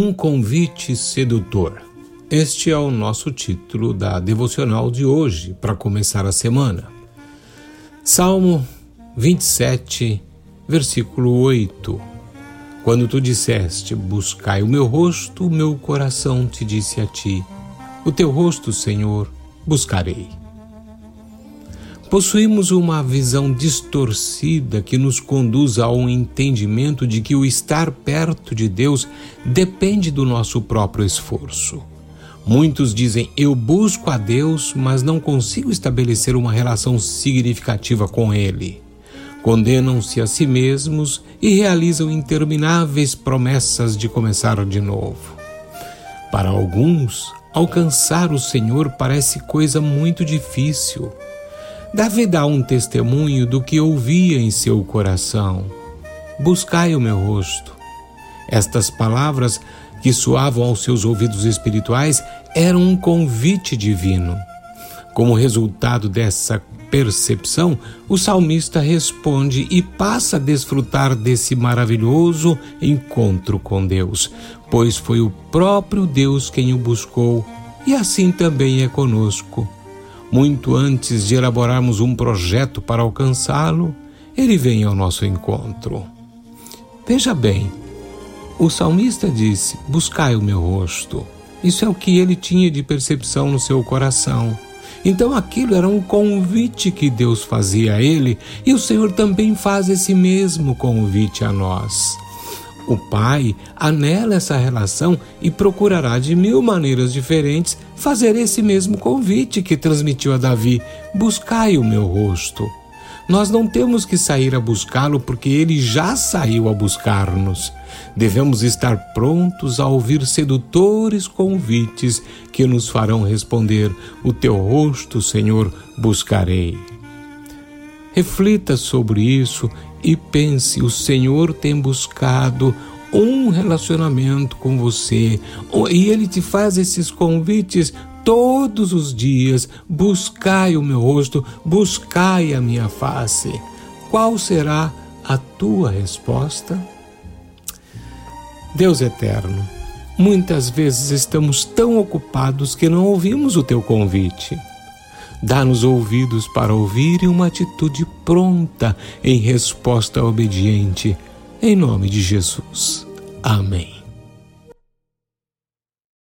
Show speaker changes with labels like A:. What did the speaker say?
A: Um convite sedutor. Este é o nosso título da devocional de hoje, para começar a semana. Salmo 27, versículo 8. Quando tu disseste: Buscai o meu rosto, o meu coração te disse a ti: O teu rosto, Senhor, buscarei. Possuímos uma visão distorcida que nos conduz a um entendimento de que o estar perto de Deus depende do nosso próprio esforço. Muitos dizem: Eu busco a Deus, mas não consigo estabelecer uma relação significativa com Ele. Condenam-se a si mesmos e realizam intermináveis promessas de começar de novo. Para alguns, alcançar o Senhor parece coisa muito difícil. Davi dá um testemunho do que ouvia em seu coração. Buscai o meu rosto. Estas palavras, que soavam aos seus ouvidos espirituais, eram um convite divino. Como resultado dessa percepção, o salmista responde e passa a desfrutar desse maravilhoso encontro com Deus, pois foi o próprio Deus quem o buscou, e assim também é conosco muito antes de elaborarmos um projeto para alcançá-lo, ele vem ao nosso encontro. Veja bem, o salmista disse: Buscai o meu rosto. Isso é o que ele tinha de percepção no seu coração. Então aquilo era um convite que Deus fazia a ele, e o Senhor também faz esse mesmo convite a nós. O pai anela essa relação e procurará de mil maneiras diferentes fazer esse mesmo convite que transmitiu a Davi: buscai o meu rosto. Nós não temos que sair a buscá-lo porque ele já saiu a buscar-nos. Devemos estar prontos a ouvir sedutores convites que nos farão responder: O teu rosto, Senhor, buscarei. Reflita sobre isso e pense: o Senhor tem buscado um relacionamento com você e Ele te faz esses convites todos os dias. Buscai o meu rosto, buscai a minha face. Qual será a tua resposta? Deus eterno, muitas vezes estamos tão ocupados que não ouvimos o teu convite. Dá-nos ouvidos para ouvir e uma atitude pronta em resposta obediente. Em nome de Jesus. Amém.